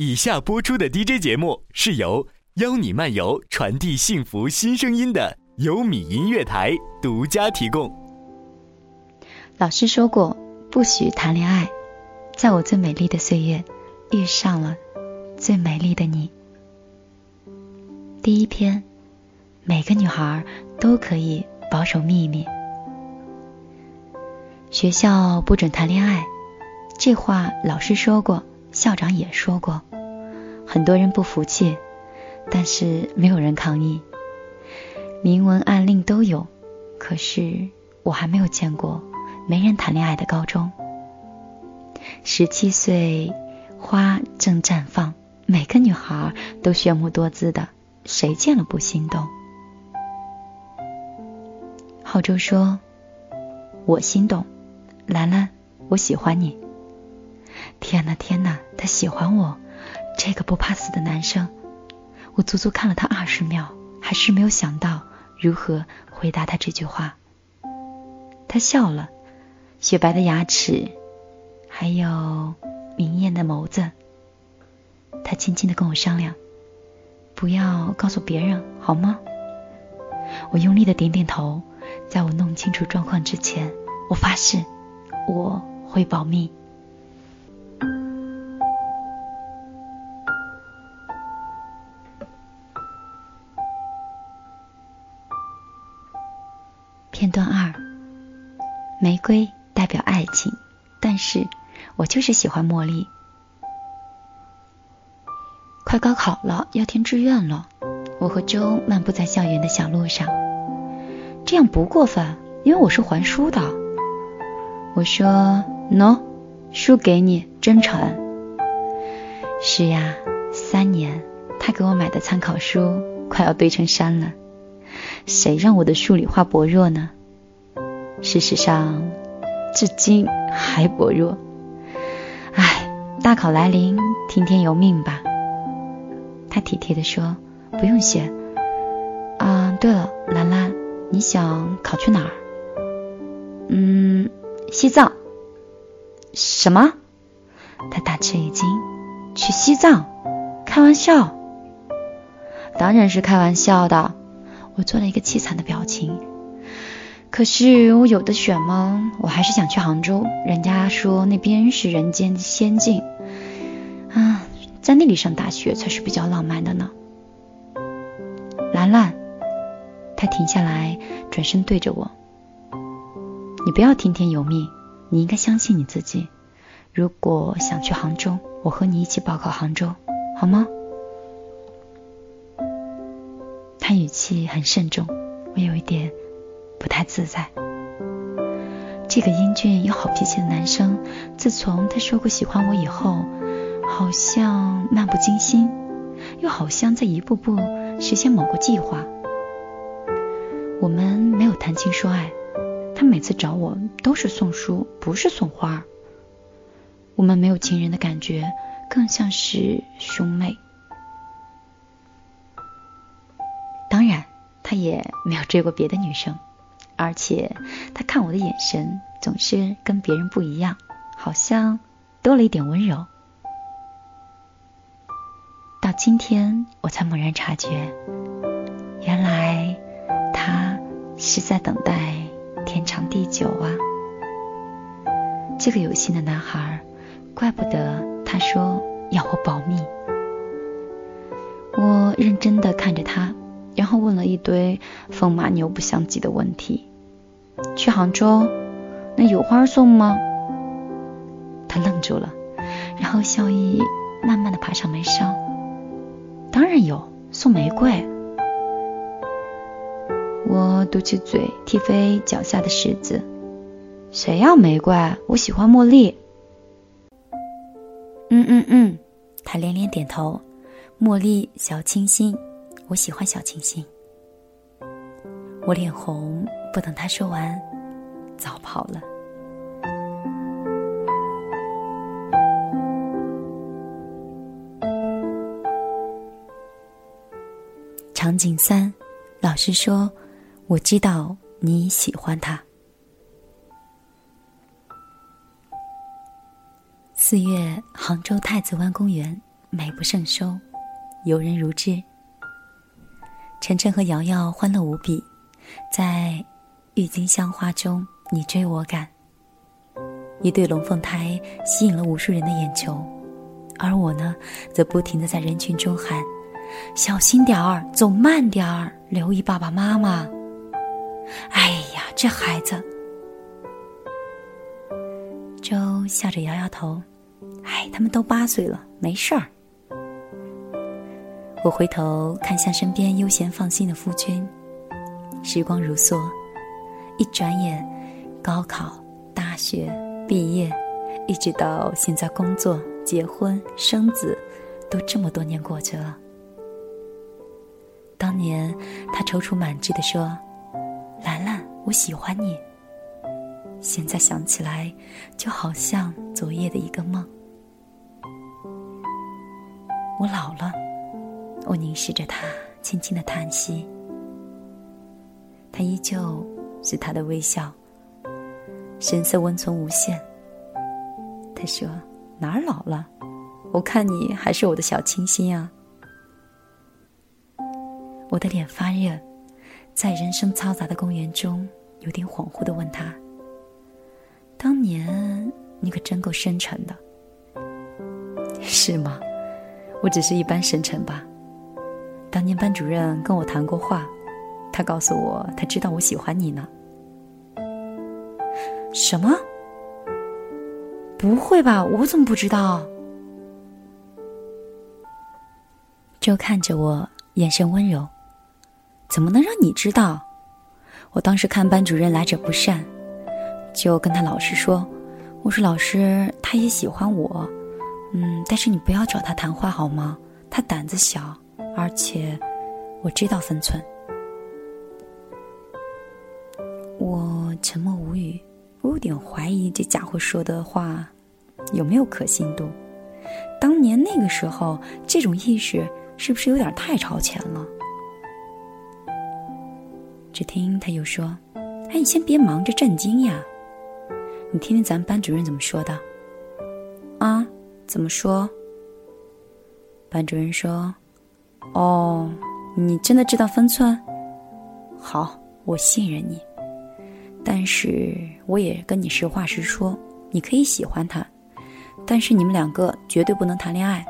以下播出的 DJ 节目是由邀你漫游传递幸福新声音的优米音乐台独家提供。老师说过，不许谈恋爱。在我最美丽的岁月，遇上了最美丽的你。第一篇，每个女孩都可以保守秘密。学校不准谈恋爱，这话老师说过，校长也说过，很多人不服气，但是没有人抗议。明文暗令都有，可是我还没有见过没人谈恋爱的高中。十七岁，花正绽放，每个女孩都炫目多姿的，谁见了不心动？浩洲说：“我心动，兰兰，我喜欢你。”天哪，天哪，他喜欢我，这个不怕死的男生！我足足看了他二十秒，还是没有想到如何回答他这句话。他笑了，雪白的牙齿。还有明艳的眸子，他轻轻的跟我商量，不要告诉别人，好吗？我用力的点点头，在我弄清楚状况之前，我发誓我会保密。瑰代表爱情，但是。我就是喜欢茉莉。快高考了，要填志愿了。我和周漫步在校园的小路上，这样不过分，因为我是还书的。我说：no，，书给你，真诚。是呀，三年，他给我买的参考书快要堆成山了。谁让我的数理化薄弱呢？事实上，至今还薄弱。唉大考来临，听天由命吧。他体贴的说：“不用谢。”啊，对了，兰兰，你想考去哪儿？嗯，西藏。什么？他大吃一惊。去西藏？开玩笑？当然是开玩笑的。我做了一个凄惨的表情。可是我有的选吗？我还是想去杭州，人家说那边是人间仙境啊，在那里上大学才是比较浪漫的呢。兰兰，他停下来，转身对着我，你不要听天由命，你应该相信你自己。如果想去杭州，我和你一起报考杭州，好吗？他语气很慎重，我有一点。不太自在。这个英俊又好脾气的男生，自从他说过喜欢我以后，好像漫不经心，又好像在一步步实现某个计划。我们没有谈情说爱，他每次找我都是送书，不是送花。我们没有情人的感觉，更像是兄妹。当然，他也没有追过别的女生。而且他看我的眼神总是跟别人不一样，好像多了一点温柔。到今天我才猛然察觉，原来他是在等待天长地久啊！这个有心的男孩，怪不得他说要我保密。我认真的看着他，然后问了一堆风马牛不相及的问题。去杭州，那有花送吗？他愣住了，然后笑意慢慢的爬上眉梢。当然有，送玫瑰。我嘟起嘴，踢飞脚下的石子。谁要玫瑰？我喜欢茉莉。嗯嗯嗯，他连连点头。茉莉，小清新，我喜欢小清新。我脸红。不等他说完，早跑了。场景三，老师说：“我知道你喜欢他。”四月，杭州太子湾公园，美不胜收，游人如织。晨晨和瑶瑶欢乐无比，在郁金香花中你追我赶。一对龙凤胎吸引了无数人的眼球，而我呢，则不停的在人群中喊：“小心点儿，走慢点儿，留意爸爸妈妈。”哎呀，这孩子！周笑着摇摇头：“哎，他们都八岁了，没事儿。”我回头看向身边悠闲放心的夫君，时光如梭，一转眼，高考、大学。毕业，一直到现在工作、结婚、生子，都这么多年过去了。当年他踌躇满志的说：“兰兰，我喜欢你。”现在想起来，就好像昨夜的一个梦。我老了，我凝视着他，轻轻的叹息。他依旧是他的微笑。神色温存无限。他说：“哪儿老了？我看你还是我的小清新啊！”我的脸发热，在人声嘈杂的公园中，有点恍惚的问他：“当年你可真够深沉的，是吗？我只是一般深沉吧。当年班主任跟我谈过话，他告诉我，他知道我喜欢你呢。”什么？不会吧？我怎么不知道？周看着我，眼神温柔。怎么能让你知道？我当时看班主任来者不善，就跟他老师说：“我说老师，他也喜欢我，嗯，但是你不要找他谈话好吗？他胆子小，而且我知道分寸。”我沉默无语。我有点怀疑这家伙说的话有没有可信度。当年那个时候，这种意识是不是有点太超前了？只听他又说：“哎，你先别忙着震惊呀，你听听咱班主任怎么说的。”啊？怎么说？班主任说：“哦，你真的知道分寸？好，我信任你。”但是我也跟你实话实说，你可以喜欢他，但是你们两个绝对不能谈恋爱。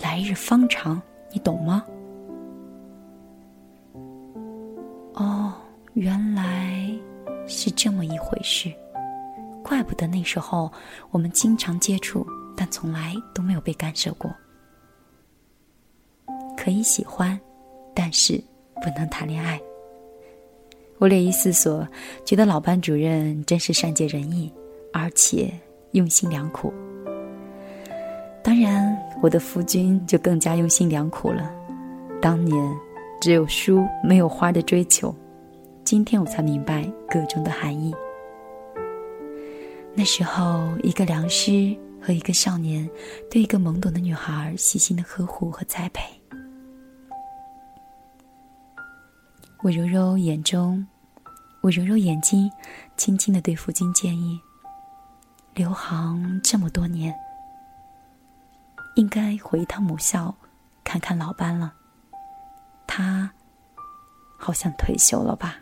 来日方长，你懂吗？哦，原来是这么一回事，怪不得那时候我们经常接触，但从来都没有被干涉过。可以喜欢，但是不能谈恋爱。我略一思索，觉得老班主任真是善解人意，而且用心良苦。当然，我的夫君就更加用心良苦了。当年只有书没有花的追求，今天我才明白个中的含义。那时候，一个良师和一个少年对一个懵懂的女孩细心的呵护和栽培。我揉揉眼中，我揉揉眼睛，轻轻的对父亲建议：“留行这么多年，应该回一趟母校，看看老班了。他好像退休了吧。”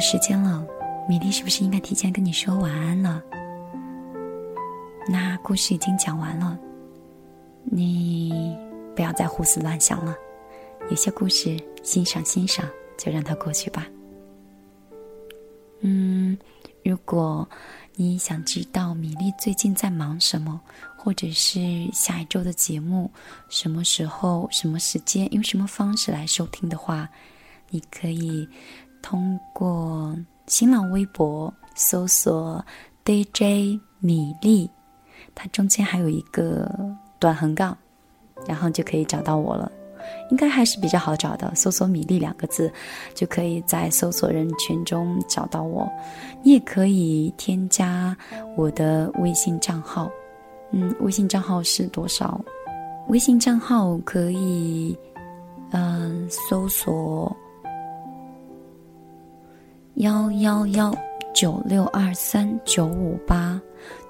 时间了，米粒是不是应该提前跟你说晚安了？那故事已经讲完了，你不要再胡思乱想了。有些故事欣赏欣赏，就让它过去吧。嗯，如果你想知道米粒最近在忙什么，或者是下一周的节目什么时候、什么时间、用什么方式来收听的话，你可以。通过新浪微博搜索 DJ 米粒，它中间还有一个短横杠，然后就可以找到我了。应该还是比较好找的，搜索“米粒”两个字，就可以在搜索人群中找到我。你也可以添加我的微信账号，嗯，微信账号是多少？微信账号可以，嗯，搜索幺幺幺九六二三九五八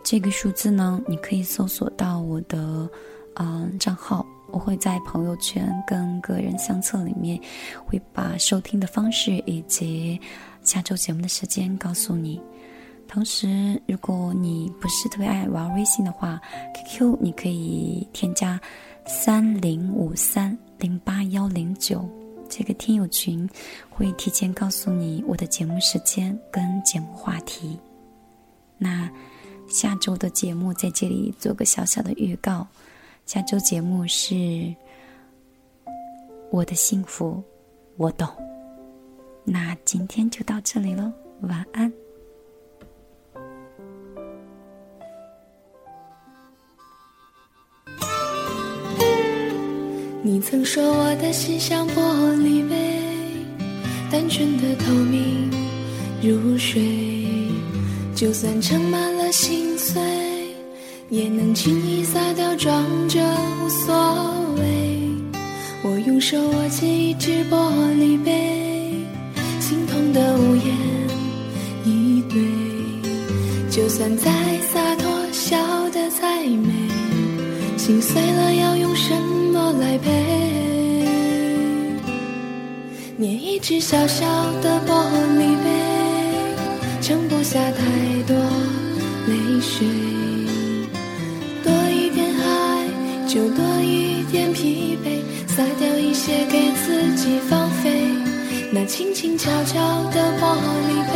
这个数字呢，你可以搜索到我的嗯账号。我会在朋友圈跟个人相册里面，会把收听的方式以及下周节目的时间告诉你。同时，如果你不是特别爱玩微信的话，QQ 你可以添加三零五三零八幺零九这个听友群，会提前告诉你我的节目时间跟节目话题。那下周的节目在这里做个小小的预告。下周节目是我的幸福，我懂。那今天就到这里喽，晚安。你曾说我的心像玻璃杯，单纯的透明如水，就算盛满了心碎。也能轻易洒掉，装着无所谓。我用手握紧一只玻璃杯，心痛的无言以对。就算再洒脱，笑得再美，心碎了要用什么来陪？捏一只小小的玻璃杯，盛不下太多泪水。多一点爱就多一点疲惫，撒掉一些给自己放飞。那轻轻悄悄的玻璃杯，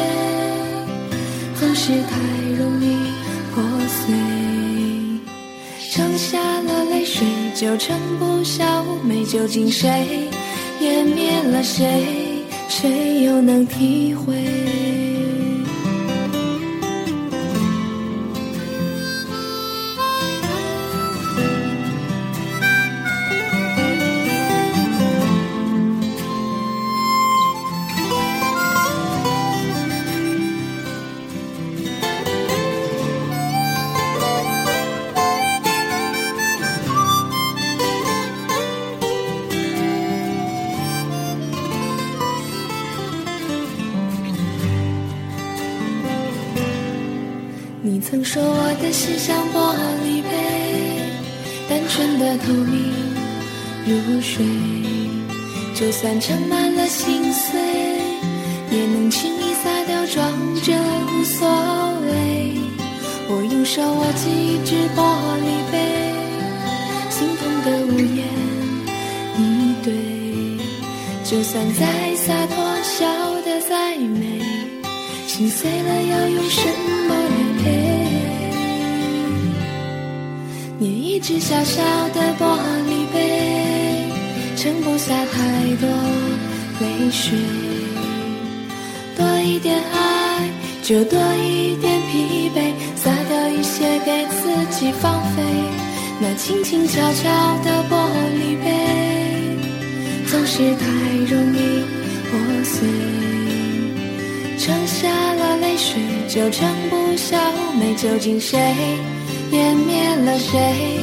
总是太容易破碎。下了泪水，就撑不下妩媚。究竟谁湮灭了谁？谁又能体会？曾说我的心像玻璃杯，单纯的透明如水，就算盛满了心碎，也能轻易洒掉，装着无所谓。我用手握紧一只玻璃杯，心痛的无言以对，就算再只小小的玻璃杯，盛不下太多泪水。多一点爱，就多一点疲惫，撒掉一些给自己放飞。那轻轻悄悄的玻璃杯，总是太容易破碎。盛下了泪水，就盛不下美。究竟谁？湮灭了谁？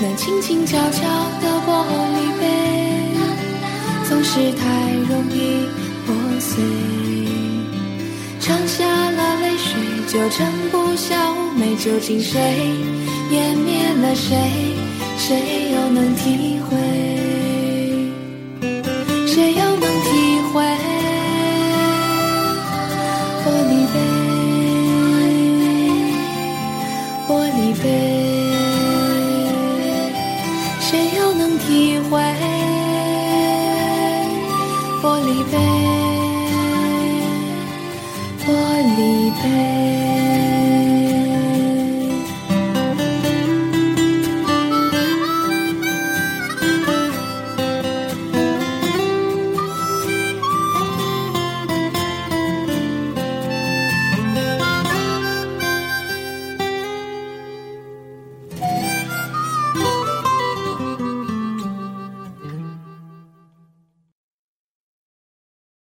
那轻轻悄悄的玻璃杯，总是太容易破碎。尝下了泪水，就盛不下妩媚。究竟谁湮灭了谁？谁又能体会？玻璃杯